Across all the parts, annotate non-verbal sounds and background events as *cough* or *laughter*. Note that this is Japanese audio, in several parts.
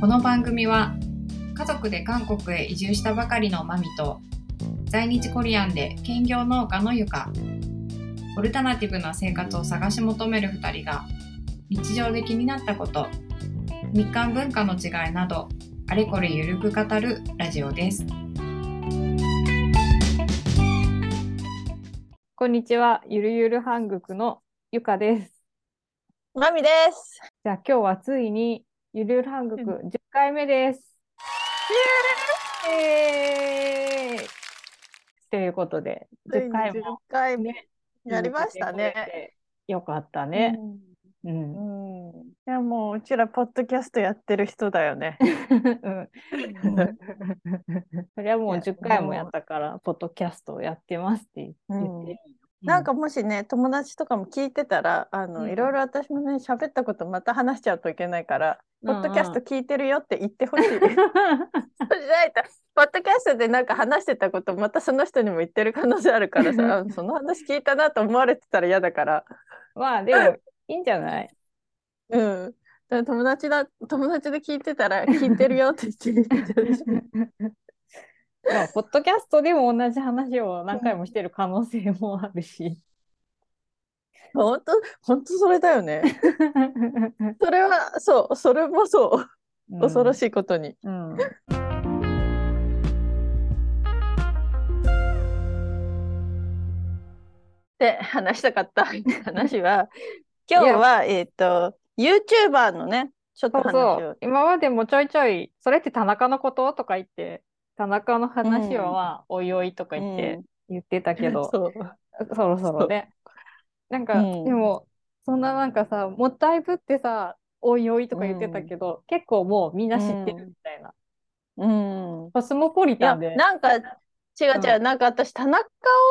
この番組は家族で韓国へ移住したばかりのマミと在日コリアンで兼業農家のゆかオルタナティブな生活を探し求める2人が日常で気になったこと日韓文化の違いなどあれこれゆるく語るラジオです。こんにちはゆるゆる韓国のゆかです。まみです。じゃあ今日はついにゆるゆる韓国10回目ですイエーイということで10回10も回目やりましたね。よかったね。うん。いやもううちらポッドキャストやってる人だよね。*laughs* うん *laughs* それはもう10回もやったから、ポッドキャストをやってますって言って。なんかもしね友達とかも聞いてたらあの、うんいろいろ私もね喋ったことまた話しちゃうといけないから、ポッドキャスト聞いてるよって言ってほしい。*laughs* そうしないとポッドキャストでなんか話してたことまたその人にも言ってる可能性あるからさあその話聞いたなと思われてたら嫌だから。まあでも、いいんじゃない？うん。友達だ、友達で聞いてたら、聞いてるよって言ってるし。まあ、ポッドキャストでも同じ話を何回もしてる可能性もあるし。本当、本当それだよね。それは、そう、それもそう。恐ろしい。いことに。うん。で、話したかった話は、今日は、えっと、YouTuber のね、ちょっと話そうそをう。。今までもちょいちょい、それって田中のこと？とか言って、田中の話はまあ、おいおいとか言ってうん。言ってたけど、*laughs* そろそろね。なんか、うん。でも、そんななんかさ、もったいぶってさ、おいおいとか言ってたけど、結構もうみんな知ってるみたいな。うん。コスモポリタンで。なんか、違う違う、うん。なんか私、田中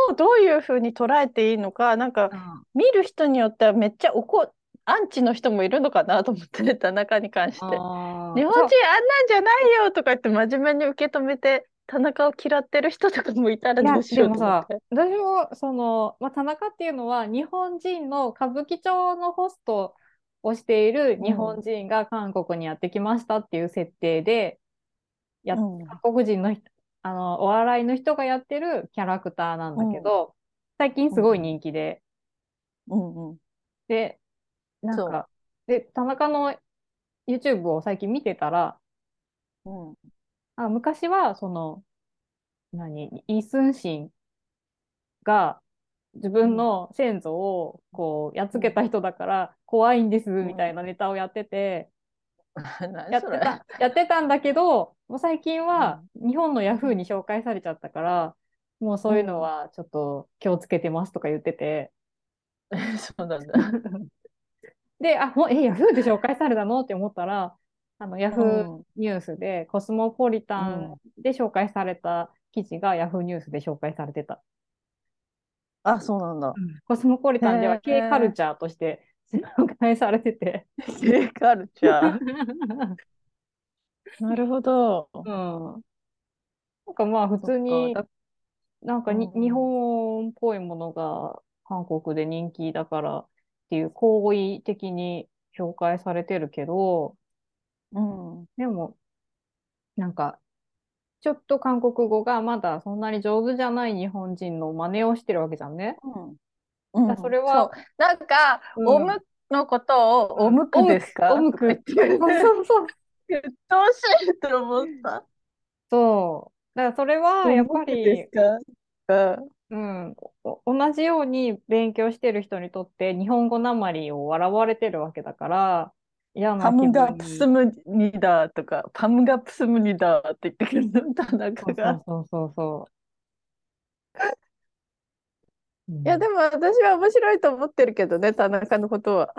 をどういうふうに捉えていいのか、なんか、うん。見る人によってはめっちゃ怒アンチの人もいるのかなと思ってね田中に関して。日本人あんなんじゃないよとか言って真面目に受け止めて田中を嫌ってる人とかもいたらどうしようと思って。私もその、まあ、田中っていうのは日本人の歌舞伎町のホストをしている日本人が韓国にやってきましたっていう設定で、やうん。韓国人の人あのお笑いの人がやってるキャラクターなんだけど、最近すごい人気で、うん。うんでなんかで田中の YouTube を最近見てたらうんあ昔はその何？イ・スンシンが自分の先祖をこうやっつけた人だから怖いんですみたいなネタをやってて、*laughs* やってた。やってたんだけどもう最近は日本のヤフーに紹介されちゃったからもうそういうのはちょっと気をつけてますとか言ってて、*laughs* そうなんだ。*laughs* であほんえヤフーで紹介されたの？って思ったらあのヤフーうんニュースでコスモポリタンで紹介された記事がヤフーニュースで紹介されてた。あ、そうなんだ。コスモポリタンでは K カルチャーとして紹介されてて。K カルチャー？*laughs* なるほど。うん。なんかまあ普通になんかに、うん日本っぽいものが韓国で人気だからっていう好意的に紹介されてるけど、うん。でもなんかちょっと韓国語がまだそんなに上手じゃない日本人の真似をしてるわけじゃんね。うん。だそれはそうなんか、うんおむのことを、おむくですか？おむく。とか言ってそうそうそう。うっとうしいと思った。そう。だからそれはやっぱおむくでりす、か？うん、お同じように勉強してる人にとって日本語なまりを笑われてるわけだからパムガプスムニダとか、パムガプスムニダって言ってくる田中が。そうそうそうそう。*laughs* いや、でも私は面白いと思ってるけどね、田中のことは。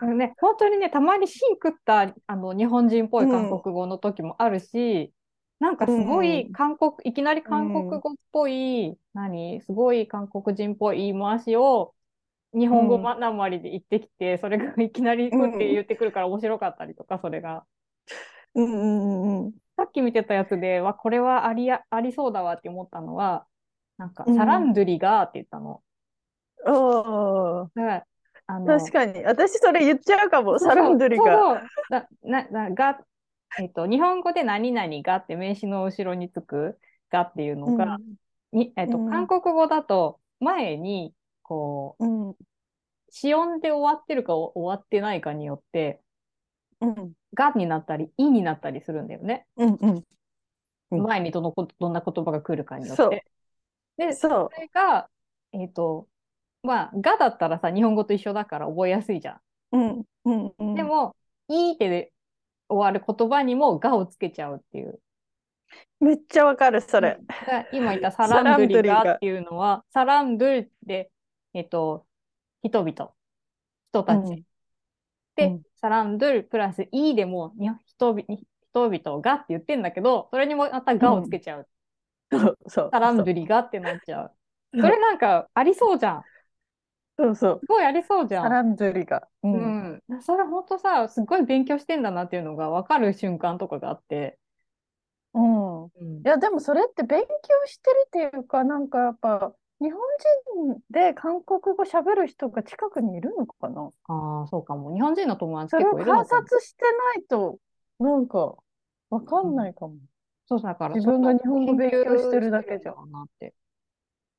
もね、本当にね、たまに芯食ったあの日本人っぽい韓国語の時もあるし、なんかすごい韓国、いきなり韓国語っぽい、何、すごい韓国人っぽい言い回しを日本語うんなまりで言ってきて、それがいきなりふって言ってくるから面白かったりとか、それが。うんうんうんさっき見てたやつで、わ、これはありや、ありそうだわって思ったのは、なんか、うんサランドゥリがって言ったの。うん。おーだから、あの、確かに。私それ言っちゃうかも、サランドゥリが。そうそうな、な、な、が、えっと、日本語で何々がって名詞の後ろにつくがっていうのが、にえっと、うん韓国語だと前にこううん。子音で終わってるか終わってないかによってうん。がになったりいになったりするんだよね。うん。うん。うん前にどのこどんな言葉が来るかによって。で、そうそ。れが、えっ、と、まあ、がだったらさ、日本語と一緒だから覚えやすいじゃうん。うん。うんん。で、も、いい手で終わる言葉にもがをつけちゃうっていう。めっちゃわかる、それ。が今言ったサランドリガっていうのは、サランドルで、えっ、と、人々、人たち。うんで、うんサランドルプラスいいでもに人々人々がって言ってんだけど、それにもまたがをつけちゃう。そう。そう。サランドリガってなっちゃう。それなんかありそうじゃん。そうそう。すごいありそうじゃん。サランドリが。う。うんん。それほんとさ、すごい勉強してんだなっていうのが分かる瞬間とかがあって。うん。うんいや、でもそれって勉強してるっていうか、なんかやっぱ、日本人で韓国語喋る人が近くにいるのかな？ああ、そうかも。日本人の友達それを結構いるの観かも。察してないと、なんか、わかんないかも。そうだから、自分が日本語勉強してるだけじゃんん。なって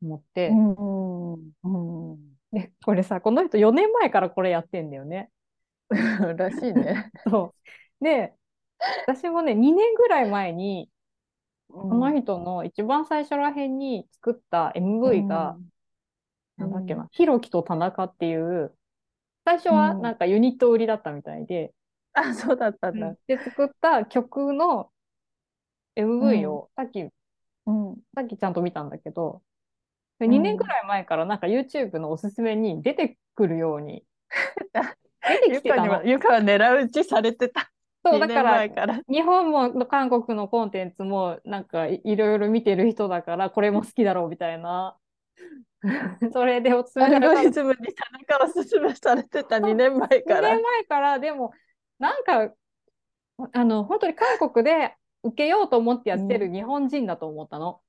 思って、うん。うん。*laughs* で、これさ、この人4年前からこれやってんだよね。*laughs* らしいね。*laughs* そう。で、私もね、2年ぐらい前に、ここの人の一番最初らへんに作った MV が、うんなんだっけな、ひろきと田中っていう、最初はなんかユニット売りだったみたいで、あ、そうだったんだ。で、作った曲の MV を、さっき、うん。さっきちゃんと見たんだけど、ん2年ぐらい前からなんか YouTube のおすすめに出てくるように、*laughs* 出てゆきてたのかには、。ゆかは狙い撃ちされてた。そう、2年だから。日本も韓国のコンテンツもなんかいいろいろ見てる人だからこれも好きだろうみたいな *laughs* それでおすすめアルされたゴリズムに田中おすすめされてた2年前か2ら年。前からでもなんかあの本当に韓国で受けようと思ってやってる日本人だと思ったの、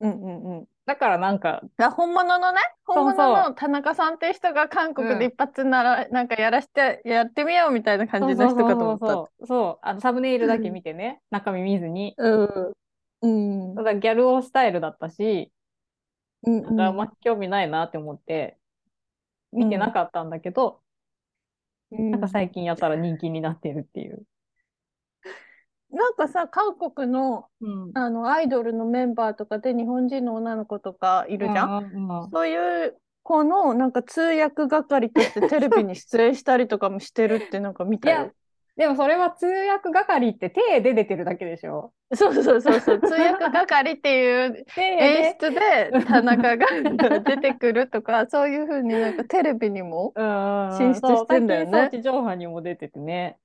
うんうんうん。だからなんかあ本物のね、本物の田中さんっていう人が韓国で一発なら、なんかやらして、やってみようみたいな感じの人かと思った。そう。そうあのサムネイルだけ見てね、中身見ずに。うん。うん。ただギャル男スタイルだったしうんなんかあんま興味ないなって思って見てなかったんだけど、うん。なんか最近やったら人気になってるっていう。なんかさ、韓国のうん。あのアイドルのメンバーとかで日本人の女の子とかいるじゃん？そういう子のなんか通訳係としてテレビに出演したりとかもしてるってなんか見たよ。でもそれは通訳係って手で出てるだけでしょ？そうそうそうそう。*laughs* 通訳係っていう手演で。出で田中が出てくるとか、*laughs* そういうふうになんかテレビにも。うん進出してんだよねそう最近装置上波にも出ててね。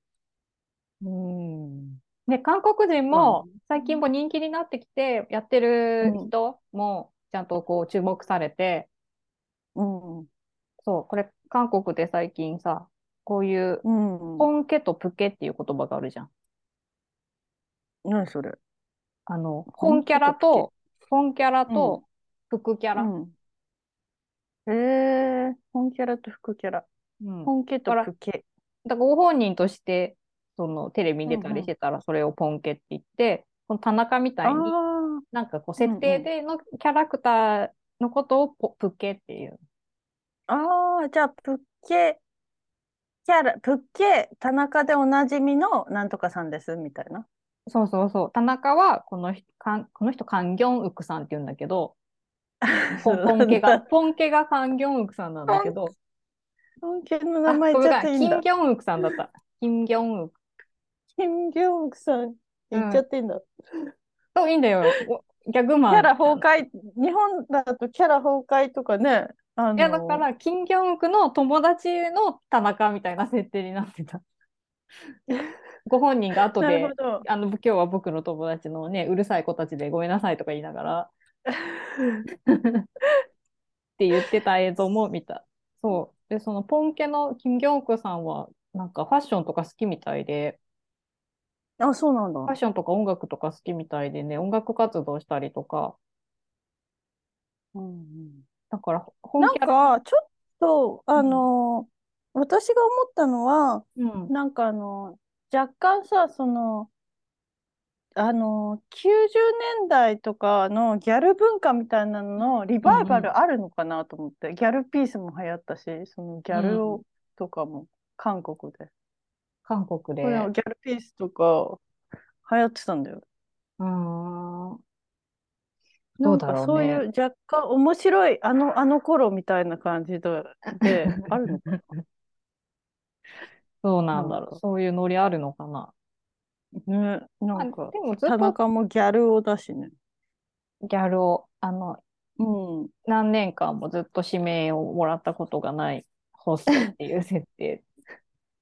うん。で、韓国人まも最近も人気になってきて、やってる人もちゃんとこう注目されて、うん。そう、これ韓国で最近さ、こういううん。本家とプケっていう言葉があるじゃん。何それ？あの、本本キャラ家とと、本キャラと副キャラ。うん。えー、本キャラと副キャラ。うん本家とプケ。だからご本人として、そのテレビに出たりしてたら、それをポンケって言って、この田中みたいに、あなんかこう、設定でのキャラクターのことをポプケっていう。あ、ああ、じゃあ、プッケ、キャラ、プッケ、田中でおなじみのなんとかさんです、みたいな。そうそうそう。田中は、この人、かんこの人、カンギョンウクさんって言うんだけど、*laughs* ポンポンケが、ポンケがカンギョンウクさんなんだけど、本家のあ、名前言っちゃっていいんだ。キンギョンウクさんだった。キンギョンウク。キム・ギョンクさん言っちゃってんだ。そう、いいんだよ。おギャグマン。キャラ崩壊、日本だとキャラ崩壊とかね、あのいや、だから、キンギョンウクの友達の田中みたいな設定になってた。*laughs* ご本人が後で。あの、今日は僕の友達のね、うるさい子たちでごめんなさいとか言いながら、って言ってた映像も見た。そう。で、そのポンケのキム・ギョンクさんは、なんかファッションとか好きみたいで、あ、そうなんだ。ファッションとか音楽とか好きみたいでね、音楽活動したりとか、うんうん。だから、本なんか、ちょっと、あの、私が思ったのは、うん、なんかあの、若干さ、その、あの、90年代とかのギャル文化みたいなののリバイバルあるのかなと思って、ギャルピースも流行ったし、そのギャルをとかも韓国で。韓国で。ギャルピースとか流行ってたんだよ。うーん。どうだろうねかそういう若干面白い、あの、あの頃みたいな感じで、であるのかな？*laughs* そうなんだろう。そういうノリあるのかな？ね、なあんか、でもずっと田中もギャルをだしね。ギャルを、あの、うん。何年間もずっと指名をもらったことがないホストっていう設定。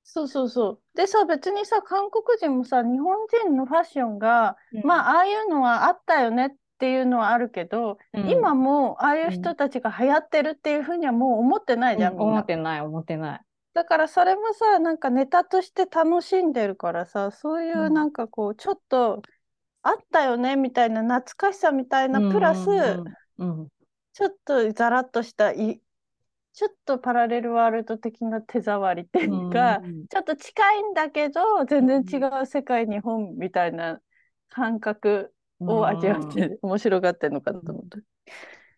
そうそうそう。でさ、別にさ、韓国人もさ、日本人のファッションが、まあ、ああいうのはあったよねっていうのはあるけど、うん今もああいう人たちが流行ってるっていうふうにはもう思ってないじゃん、うんみんな。思ってない、思ってない。だからそれもさ、なんかネタとして楽しんでるからさ、そういううんなんかこう、ちょっとあったよねみたいな懐かしさみたいな、プラス、うんうんうんちょっとザラッとしたい、ちょっとパラレルワールド的な手触りっていうか、うんちょっと近いんだけど、全然違う世界、日本みたいな感覚を味わって面白がってるのかなと思って。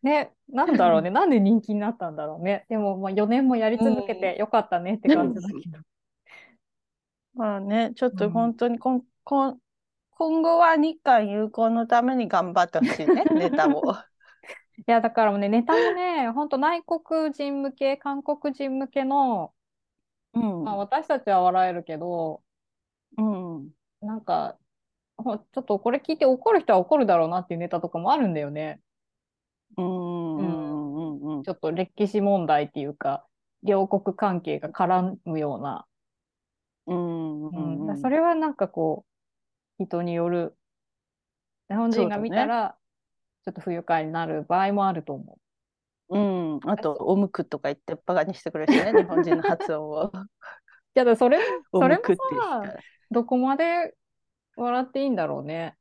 ね、なんだろうね、*laughs* なんで人気になったんだろうね。でも、まあ、4年もやり続けてよかったねって感じだけど。*laughs* まあね、ちょっとうん本当にこん、こん今後は日韓友好のために頑張ってほしいね、*laughs* ネタを。いや、だからね、ネタもね、本当内国人向け、韓国人向けの、うん。まあ、私たちは笑えるけど、うん。なんか、ほちょっとこれ聞いて怒る人は怒るだろうなっていうネタとかもあるんだよね。うんうんうん。うんちょっと歴史問題っていうか、両国関係が絡むような。うんうんうんそれはなんかこう、人による、日本人が見たら、ちょっと不愉快になる場合もあると思うん、あと、オムクとか言ってバカにしてくるしね、*laughs* 日本人の発音を。う。いや、だそれそれもさ、*laughs* ら。どこまで笑っていいんだろうね。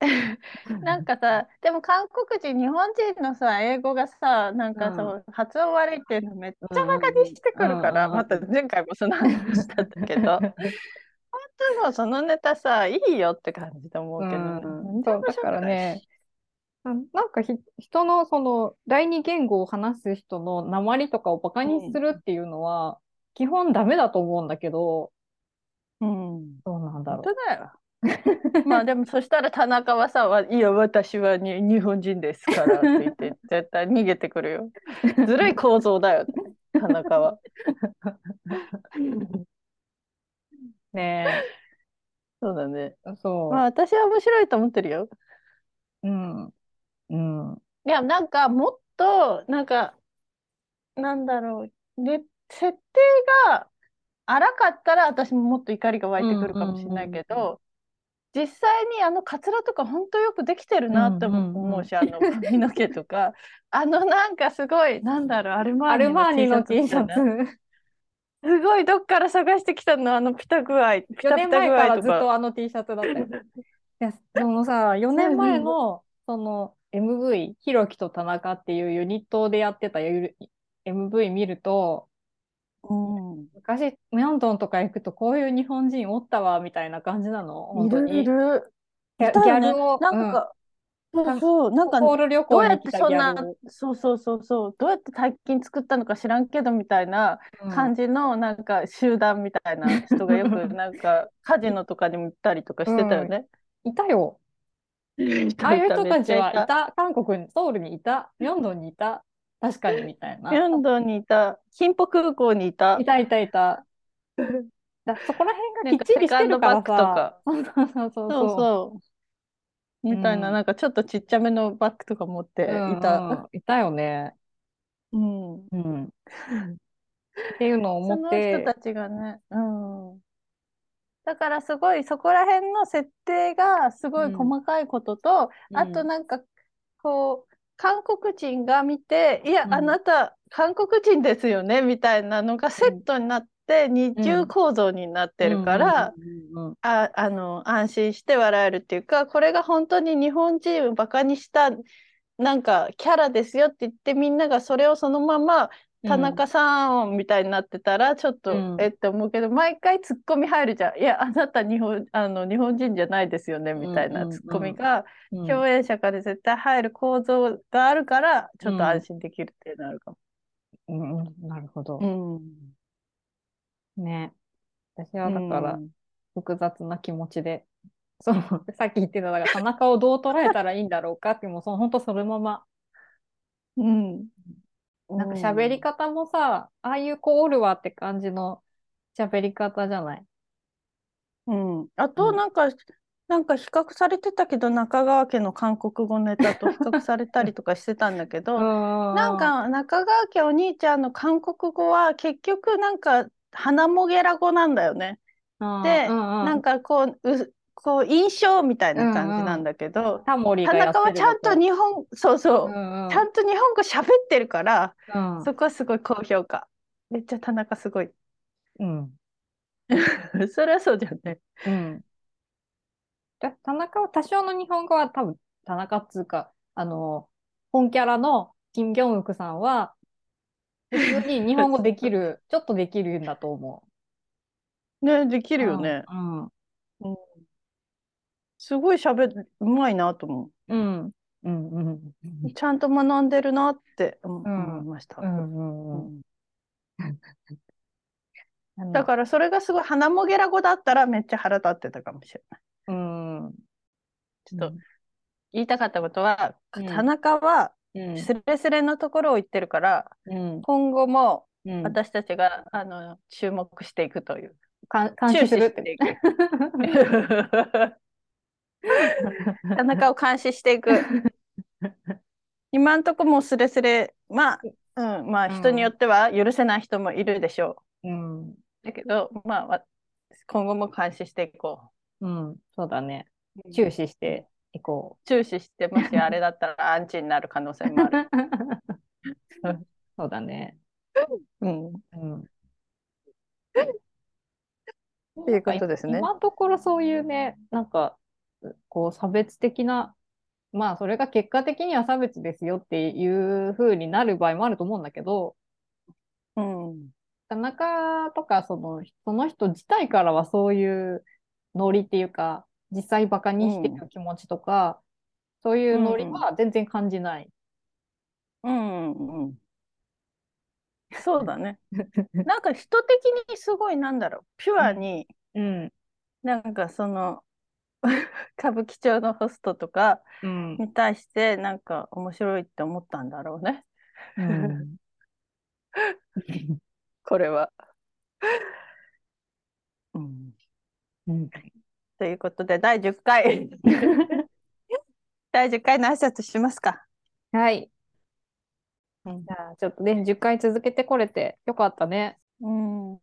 *laughs* なんかさ、でも韓国人、日本人のさ、英語がさ、なんかそう、発音悪いっていうのめっちゃバカにしてくるから、うんうんまた前回もその話したんだけど、本当もうそのネタさ、いいよって感じと思うけどね。うんそうだからね、ななんかひ人のその第二言語を話す人の訛とかをバカにするっていうのは、基本ダメだと思うんだけど、うん。どうなんだろ本当だよ。まあでもそしたら田中はさ、わいや、私はに日本人ですからって言って、絶対逃げてくるよ。ずるい構造だよ、田中は。*laughs* う。ね *laughs* そうだね。え、そまあ私は面白いと思ってるよ。う。うん。うん。いや、なんかもっと、なんか、なんだろう、ね、設定が荒かったら私ももっと怒りが湧いてくるかもしれないけど、実際にあのカツラとか本当よくできてるなって思うし、あの髪の毛とか、あのなんかすごい、なんだろう、アルマーーニの T シャツ。すごいどっから探してきたの、あのピタ具合、ピタ4ピタ具年前から合とか。ずっとあの T シャツだったよ。*laughs* いや、そのさ、4年前の、その MV、ひろきと田中っていうユニットでやってた MV 見ると、うん昔、ミョンドンとか行くとこういう日本人おったわ、みたいな感じなの？本いる当に。いる。いたよねギャルを、なんか、そうそう、なんかポール旅どうやってそんなそうそうそうそう、どうやって大金作ったのか知らんけどみたいなうん感じのなんか集団みたいな人がよくなんか *laughs* カジノとかにも行ったりとかしてたよね。いたよ。いたああいう人たちはいたた。韓国に、ソウルにいた。ミョンドンにいた。確かにみたいな。ミョンドンにいた、キンポ空港にいたい。たいたいた。*laughs* だそこら辺がきっちりしてるからさ。そう *laughs* そうそうそうそう。そう。みたいな、うんなんかちょっとちっちゃめのバッグとか持ってうんいた。うんいたよね。うん。うん。っていうのを思って人、たちがね、うん。だからすごいそこら辺の設定がすごい細かいことと、あとなんかこう韓国人が見て、いや、うんあなた韓国人ですよねみたいなのがセットになって二重構造になってるから、あ、あの安心して笑えるっていうか、これが本当に日本人をバカにしたなんかキャラですよって言ってみんながそれをそのまま田中さんみたいになってたらちょっと、うん。えって思うけど毎回ツッコミ入るじゃん。いやあなた日本あの日本人じゃないですよねみたいなツッコミがうん。共演者から絶対入る構造があるからちょっと安心できるっていうのあるかも。うんうん。なるほど。うんね。私はだからうん。複雑な気持ちで、そのさっき言ってただから田中をどう捉えたらいいんだろうかってもうその本当そのままうん、なんか喋り方もさ、ああいう子おるわって感じの喋り方じゃない？うん、あうん。となんか、なんか比較されてたけど中川家の韓国語ネタと比較されたりとかしてたんだけど、な *laughs* なん、か中川家お兄ちゃんの韓国語は結局なんか鼻もげら語なんだよね。で、なんか、かこううこう印象みたいな感じなんだけど、タモリ田がやってる中はちゃんと日本そうそう、うんうんちゃんと日本語喋ってるから、うんそこはすごい高評価。めっちゃ田中すごい。うん *laughs* それはそうじゃんね。うん。で田中は多少の日本語は多分、田中っつうか、あの、本キャラの金正恩さんは、普通に日本語できる、ちょっとできるんだと思ね、できう。るよね。うん。すごい喋る、うまいなと思うん。うん。うん。う。ちゃんと学んでるなって思いました。うん。うん。うん。うん。*laughs* だからそれがすごい鼻もげら語だったらめっちゃ腹立ってたかもしれない。うん。ちょっと言いたかったことは、うん田中はうん。スレスレのところを言ってるから、うん。今後もうん。私たちが、あの注目していくという。か監視するって。いく。*laughs* 田中を監視していく。今んとこもうスレスレ、まあ、うん、まあ人によっては許せない人もいるでしょうん。う。だけど、まあわ、今後も監視していこうん。そうだね。う。注視していこ注視して、もしあれだったらアンチになる可能性もある。う。*laughs* そうだね。うん。うん。っていうことですね。今のところそういうね、なんか、こう差別的な、まあそれが結果的には差別ですよっていう風になる場合もあると思うんだけど、うん。田中とかそのその人自体からはそういうノリっていうか、実際バカにしてる気持ちとか、そういうノリは全然感じない。うん。うん。そうだね。*laughs* なんか人的にすごいなんだろう、ピュアに、うん。なんかその *laughs* 歌舞伎町のホストとかうん。に対してなんか面白いって思ったんだろうね。うん。*laughs* これは。うん、うん。ということで第10回 *laughs* 第10回の挨拶しますか。はい。うんじゃあちょっとね、10回続けてこれてよかったね。うん、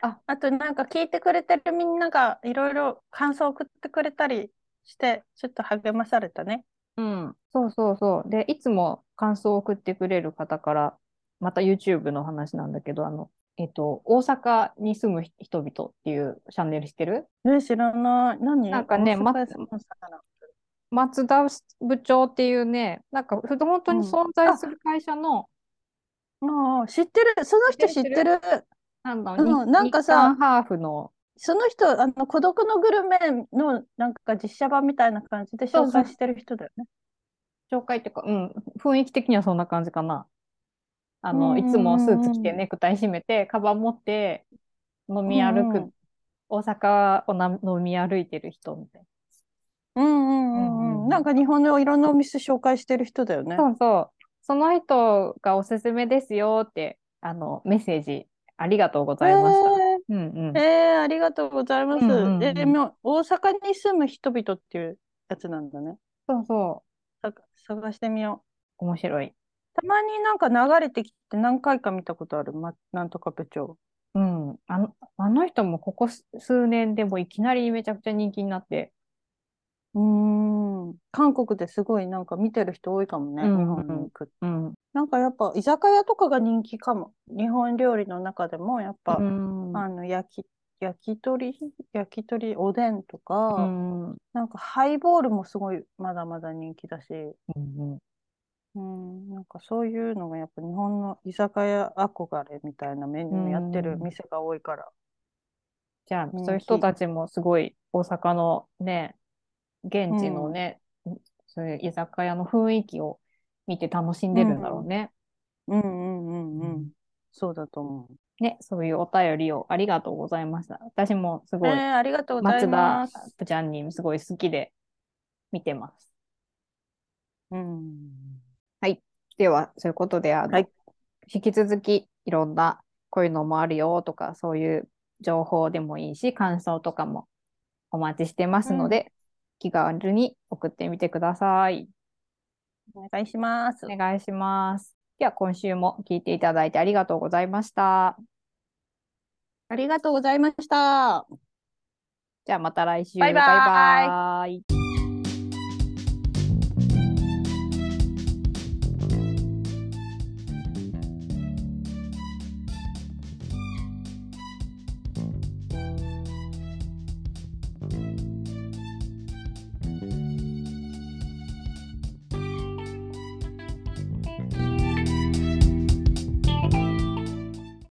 ああとなんか聞いてくれてるみんながいろいろ感想を送ってくれたりしてちょっと励まされたね。うん、そうそうそう。で、いつも感想を送ってくれる方から、また YouTube の話なんだけど、あの、えっと、大阪に住む人々っていうチャンネル知ってる？え知らない。何？なんかね松田部長っていうね、なんかふ本当に存在する会社の、ああ知ってる。その人知ってる？なんだうんになんかさハーフの、その人、あの孤独のグルメのなんか実写版みたいな感じで紹介してる人だよね。紹介っていうか、うん、雰囲気的にはそんな感じかな。あの、いつもスーツ着てネクタイ締めて、カバン持って飲み歩く、大阪をな飲み歩いてる人みたいうんうんうんうんうんうん。なんか日本のいろんなお店紹介してる人だよねな。。そうそう。その人がおすすめですよって、あの、メッセージありがとうございました。うんうん。えー、えーありがとうございます。うんうんうんえでも大阪に住む人々っていうやつなんだね。そうそさ探してみよう。う。面白い。たまになんか流れてきて何回か見たことある。ま、なんとか部長。うん。あの、あの人もここ数年でもいきなりめちゃくちゃ人気になって。うーん。韓国ですごいなんか見てる人多いかもね。うんうん日本に行く。うん。なんかやっぱ居酒屋とかが人気かも。日本料理の中でもやっぱ、うん。あの焼き、焼き鳥焼き鳥おでんとか、うん。なんかハイボールもすごいまだまだ人気だし、うんうん、なんかそういうのがやっぱ日本の居酒屋憧れみたいなメニューやってる店が多いから。じゃあ、そういう人たちもすごい大阪のね、現地のね、そういう居酒屋の雰囲気を見て楽しんでるんだろうね。うんうんうんうん。そうだと思う。ね、そういうお便りをありがとうございました。私もすごい、えー、ありがとうござい松ま田す。ちゃんにすごい好きで見てます。うん。では、そういうことで、あの、はい引き続きいろんなこういうのもあるよとか、そういう情報でもいいし、感想とかもお待ちしてますので、気軽に送ってみてください。お願いします。お願いします。では、今週も聞いていただいてありがとうございました。ありがとうございました。じゃあ、また来週。バイバイバイバイ